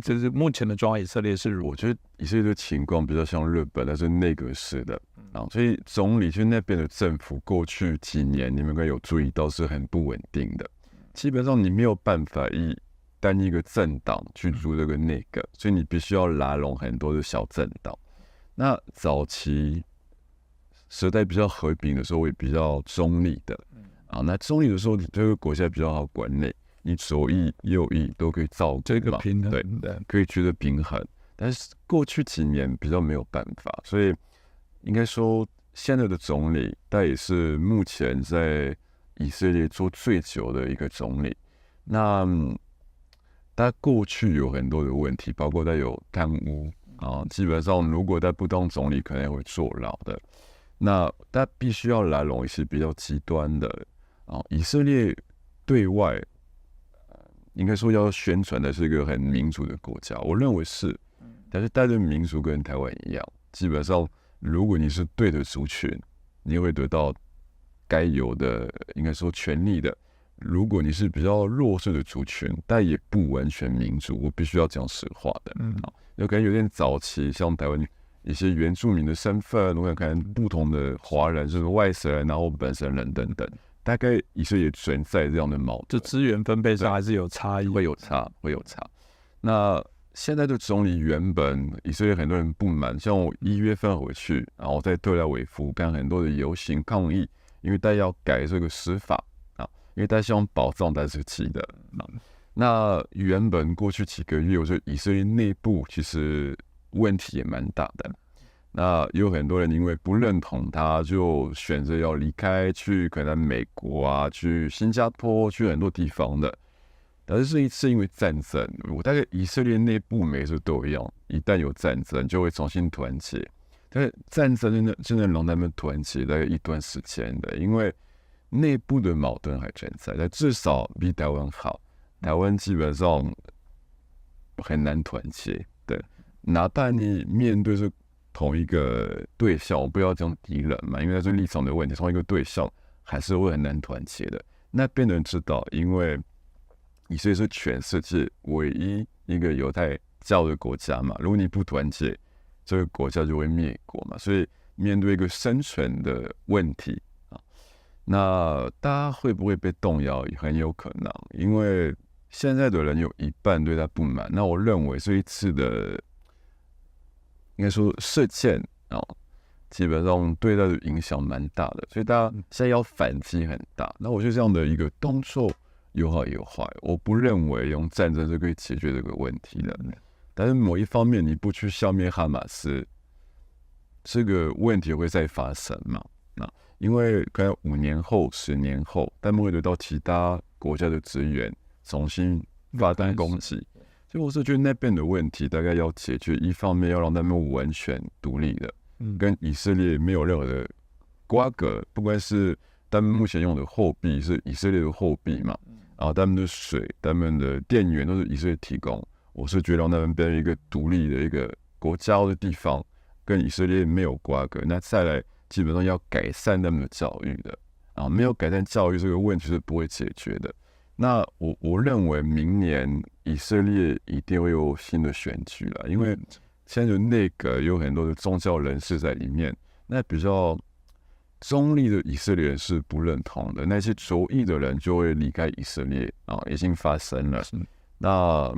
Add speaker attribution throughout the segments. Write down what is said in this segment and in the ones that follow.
Speaker 1: 就是目前的状况，以色列是如
Speaker 2: 我觉得以色列的情况比较像日本，但是内阁式的啊，所以总理就那边的政府过去几年，你们应该有注意到是很不稳定的，基本上你没有办法以单一个政党去做这个内阁，所以你必须要拉拢很多的小政党。那早期时代比较和平的时候，也比较中立的啊。那中立的时候，你这个国家比较好管理，你左翼右翼都可以造
Speaker 1: 这个平衡，
Speaker 2: 对
Speaker 1: 对，
Speaker 2: 可以取得平衡。但是过去几年比较没有办法，所以应该说现在的总理，他也是目前在以色列做最久的一个总理。那他过去有很多的问题，包括他有贪污。啊，基本上如果他不当总理，可能会坐牢的。那他必须要来拢一些比较极端的啊。以色列对外，应该说要宣传的是一个很民主的国家，我认为是。但是带着民主跟台湾一样，基本上如果你是对的族群，你会得到该有的应该说权利的。如果你是比较弱势的族群，但也不完全民主，我必须要讲实话的。嗯，好有可能有点早期，像台湾一些原住民的身份，我可能不同的华人，就是外省人，然后本省人等等，大概以色列存在这样的矛
Speaker 1: 盾，就资源分配上还是有差异，
Speaker 2: 会有差，会有差。那现在的总理原本以色列很多人不满，像我一月份回去，然后在特拉维夫干很多的游行抗议，因为大家要改这个司法啊。因为大家希望保障他自己的。那原本过去几个月，我觉得以色列内部其实问题也蛮大的。那有很多人因为不认同他，就选择要离开，去可能美国啊，去新加坡，去很多地方的。但是这一次因为战争，我大概以色列内部每次都一样，一旦有战争就会重新团结。但是战争真的真的让他们团结大概一段时间的，因为。内部的矛盾还存在，但至少比台湾好。台湾基本上很难团结，对。哪怕你面对是同一个对象，我不要讲敌人嘛，因为是立场的问题，同一个对象还是会很难团结的。那边人知道，因为以色列是全世界唯一一个犹太教的国家嘛，如果你不团结，这个国家就会灭国嘛。所以面对一个生存的问题啊。那大家会不会被动摇？很有可能，因为现在的人有一半对他不满。那我认为这一次的，应该说事件啊，基本上对他的影响蛮大的，所以大家现在要反击很大。那我觉得这样的一个动作有好有坏。我不认为用战争是可以解决这个问题的。但是某一方面，你不去消灭哈马斯，这个问题会再发生嘛？那。因为可能五年后、十年后，他们会得到其他国家的资源，重新发动攻击。所以我是觉得那边的问题大概要解决，一方面要让他们完全独立的，跟以色列没有任何的瓜葛。不管是他们目前用的货币是以色列的货币嘛，然后他们的水、他们的电源都是以色列提供。我是觉得让他们变成一个独立的一个国家的地方，跟以色列没有瓜葛。那再来。基本上要改善他们的教育的啊，没有改善教育这个问题是不会解决的。那我我认为明年以色列一定会有新的选举了，因为现在的内阁有很多的宗教人士在里面，那比较中立的以色列人是不认同的，那些左翼的人就会离开以色列啊，已经发生了。那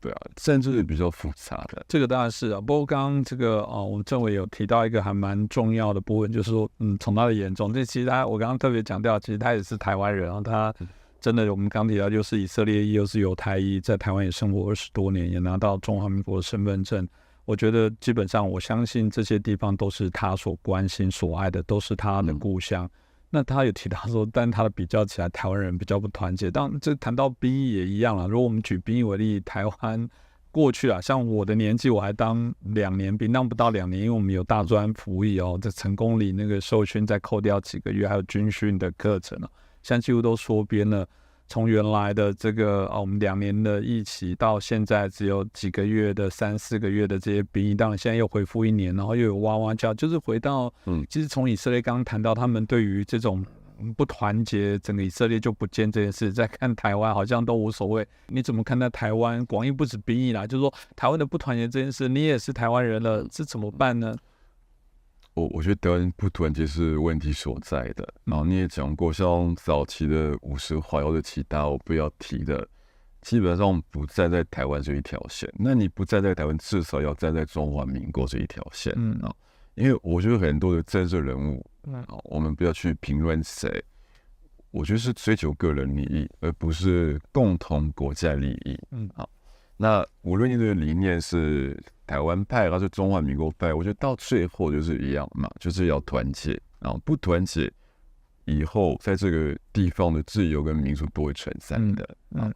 Speaker 2: 对啊，政治是比较复杂的，
Speaker 1: 这个当然是啊。不过刚刚这个啊，我们政委有提到一个还蛮重要的部分，就是说，嗯，从他的眼中，这其实他我刚刚特别强调，其实他也是台湾人啊。他真的，我们刚提到，又是以色列裔，又是犹太裔，在台湾也生活二十多年，也拿到中华民国的身份证。我觉得基本上，我相信这些地方都是他所关心、所爱的，都是他的故乡。那他有提到说，但他的比较起来，台湾人比较不团结。当然，这谈到兵役也一样了。如果我们举兵役为例，台湾过去啊，像我的年纪，我还当两年兵，当不到两年，因为我们有大专服役哦，在成功里那个受训再扣掉几个月，还有军训的课程啊，现在几乎都缩编了。从原来的这个啊，我们两年的疫情，到现在只有几个月的三四个月的这些兵役，当然现在又恢复一年，然后又有哇哇叫，就是回到，嗯，其实从以色列刚刚谈到他们对于这种不团结，整个以色列就不见这件事。再看台湾，好像都无所谓。你怎么看待台湾？广义不止兵役啦，就是说台湾的不团结这件事，你也是台湾人了，这怎么办呢？
Speaker 2: 我我觉得台湾不团结是问题所在的。然后你也讲过，像早期的五十华或者其他我不要提的，基本上不站在台湾这一条线。那你不站在台湾，至少要站在中华民国这一条线啊。因为我觉得很多的政治人物，嗯，我们不要去评论谁，我觉得是追求个人利益，而不是共同国家利益。嗯，好，那无论你的理念是台湾派还是中华民国派，我觉得到最后就是一样嘛，就是要团结。然后不团结，以后在这个地方的自由跟民主不会存在的。嗯，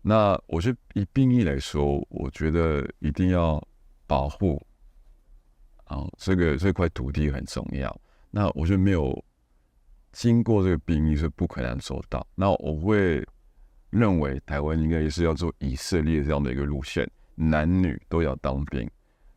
Speaker 2: 那我觉得以兵役来说，我觉得一定要保护。啊，这个这块土地很重要。那我觉得没有经过这个兵役是不可能做到。那我会认为台湾应该也是要做以色列这样的一个路线，男女都要当兵，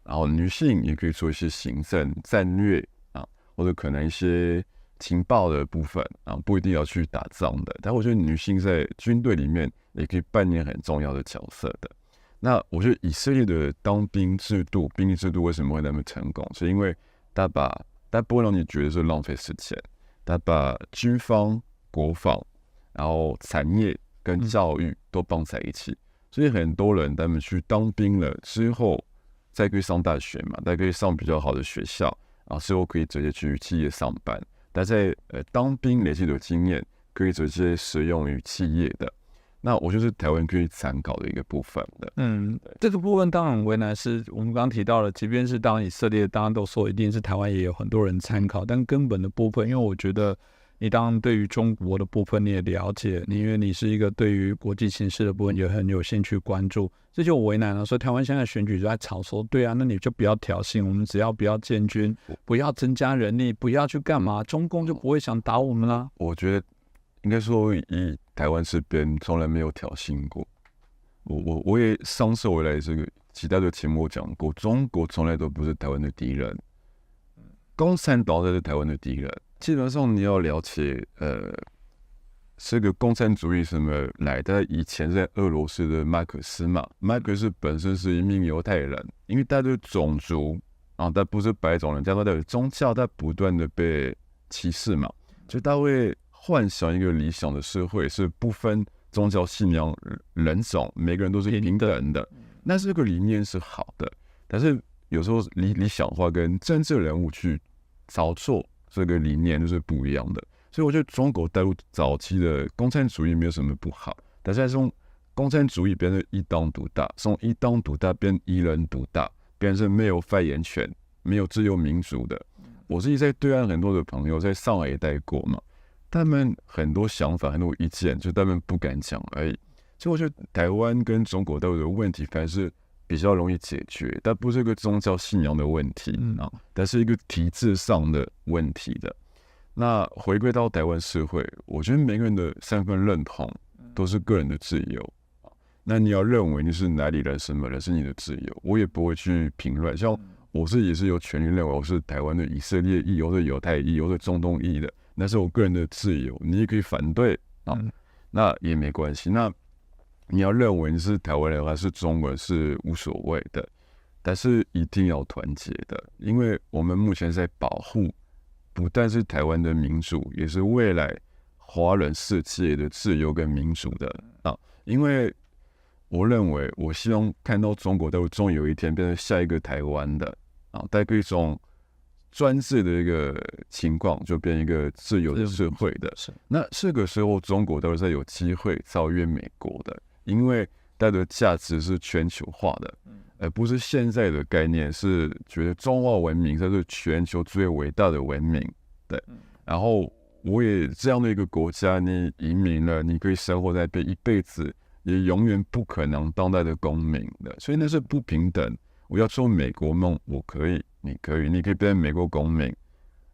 Speaker 2: 然后女性也可以做一些行政战略啊，或者可能一些情报的部分啊，不一定要去打仗的。但我觉得女性在军队里面也可以扮演很重要的角色的。那我觉得以色列的当兵制度、兵役制度为什么会那么成功？是因为他把，他不会让你觉得是浪费时间，他把军方、国防，然后产业跟教育都绑在一起，所以很多人他们去当兵了之后，再可以上大学嘛，再可以上比较好的学校，然后之后可以直接去企业上班，但在呃当兵累积的经验，可以直接使用于企业的。那我就是台湾可以参考的一个部分的。
Speaker 1: 嗯，这个部分当然为难，是我们刚刚提到了，即便是当以色列，当然都说一定是台湾也有很多人参考，但根本的部分，因为我觉得你当然对于中国的部分你也了解，你因为你是一个对于国际形势的部分也很有兴趣关注，这就为难了。所以台湾现在选举就在吵说，对啊，那你就不要挑衅，我们只要不要建军，不要增加人力，不要去干嘛，中共就不会想打我们啦。
Speaker 2: 我觉得。应该说，以台湾这边从来没有挑衅过。我我我也上次回来这个其他的节目讲过，中国从来都不是台湾的敌人，共产党才是台湾的敌人。基本上你要了解，呃，这个共产主义什么来的？以前在俄罗斯的马克思嘛，马克思本身是一名犹太人，因为他的种族啊，他不是白种人，加上他的宗教，他不断的被歧视嘛，就他会。幻想一个理想的社会是不分宗教信仰人种，每个人都是平等的。那这个理念是好的，但是有时候理理想化跟政治人物去操作这个理念就是不一样的。所以我觉得中国大陆早期的共产主义没有什么不好，但是从共产主义变成一党独大，从一党独大变一人独大，变成没有发言权、没有自由民主的。我自己在对岸很多的朋友在上海也待过嘛。他们很多想法、很多意见，就他们不敢讲而已。所以我觉得台湾跟中国都有的问题，反而是比较容易解决，但不是一个宗教信仰的问题啊，但是一个体制上的问题的。那回归到台湾社会，我觉得每个人的身份认同都是个人的自由那你要认为你是哪里人、什么人是你的自由，我也不会去评论。像我自己是有权利认为我是台湾的以色列裔，或者犹太裔，或者中东裔的。那是我个人的自由，你也可以反对啊，那也没关系。那你要认为你是台湾人还是中国人是无所谓的，但是一定要团结的，因为我们目前在保护，不但是台湾的民主，也是未来华人世界的自由跟民主的啊。因为我认为，我希望看到中国都终有一天变成下一个台湾的啊，带给一种。专制的一个情况，就变一个自由的社会的。是，那这个时候中国都是在有机会超越美国的，因为它的价值是全球化的，而不是现在的概念是觉得中华文明才是全球最伟大的文明。对，然后我也这样的一个国家，你移民了，你可以生活在这一辈子，也永远不可能当代的公民的，所以那是不平等。我要做美国梦，我可以。你可以，你可以变成美国公民。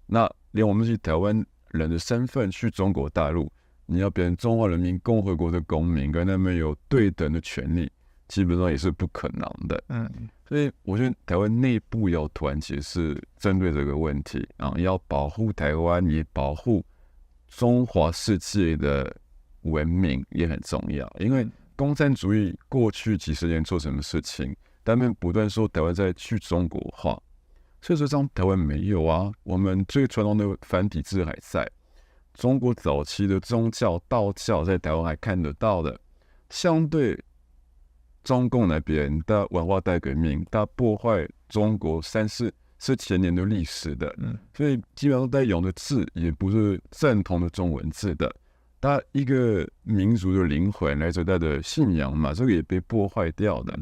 Speaker 2: 那连我们是台湾人的身份去中国大陆，你要变成中华人民共和国的公民，跟他们有对等的权利，基本上也是不可能的。嗯，所以我觉得台湾内部要团结，是针对这个问题啊，要保护台湾，也保护中华世界的文明也很重要，因为共产主义过去几十年做什么事情，他们不断说台湾在去中国化，事实上台湾没有啊，我们最传统的繁体字还在。中国早期的宗教道教在台湾还看得到的，相对中共那边的文化大革命，它破坏中国三四四千年的历史的，
Speaker 1: 嗯，
Speaker 2: 所以基本上在用的字也不是正统的中文字的。它一个民族的灵魂来自它的信仰嘛，这个也被破坏掉的。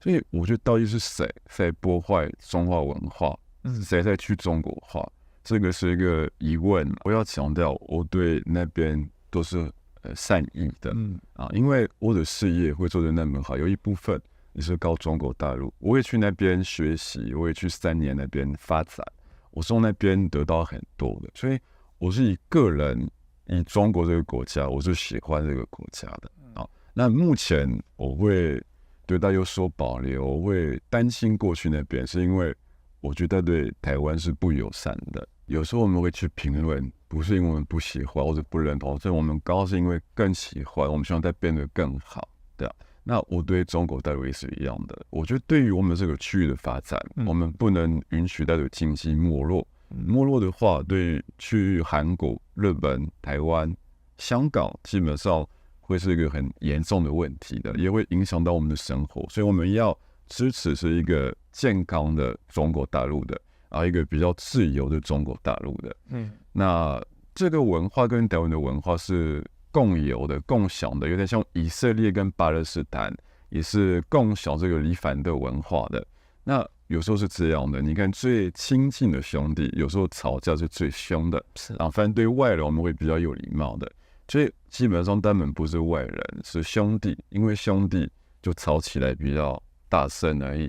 Speaker 2: 所以我觉得到底是谁在破坏中华文化，谁在去中国化？这个是一个疑问，我要强调，我对那边都是呃善意的，
Speaker 1: 嗯
Speaker 2: 啊，因为我的事业会做得那么好，有一部分也是靠中国大陆，我也去那边学习，我也去三年那边发展，我从那边得到很多的，所以我是以个人以中国这个国家，我是喜欢这个国家的啊。那目前我会对他有所保留，我会担心过去那边，是因为我觉得对台湾是不友善的。有时候我们会去评论，不是因为我们不喜欢或者不认同，所以我们高是因为更喜欢，我们希望它变得更好，对啊。那我对中国大陆也是一样的，我觉得对于我们这个区域的发展，我们不能允许它的经济没落。没落的话，对去韩国、日本、台湾、香港，基本上会是一个很严重的问题的，也会影响到我们的生活。所以我们要支持是一个健康的中国大陆的。啊，一个比较自由的中国大陆的，
Speaker 1: 嗯，
Speaker 2: 那这个文化跟台湾的文化是共有的、共享的，有点像以色列跟巴勒斯坦也是共享这个离凡的文化的。那有时候是这样的，你看最亲近的兄弟，有时候吵架是最凶的，
Speaker 1: 是
Speaker 2: 啊，反正对外人我们会比较有礼貌的，所以基本上他们不是外人，是兄弟，因为兄弟就吵起来比较大声而已。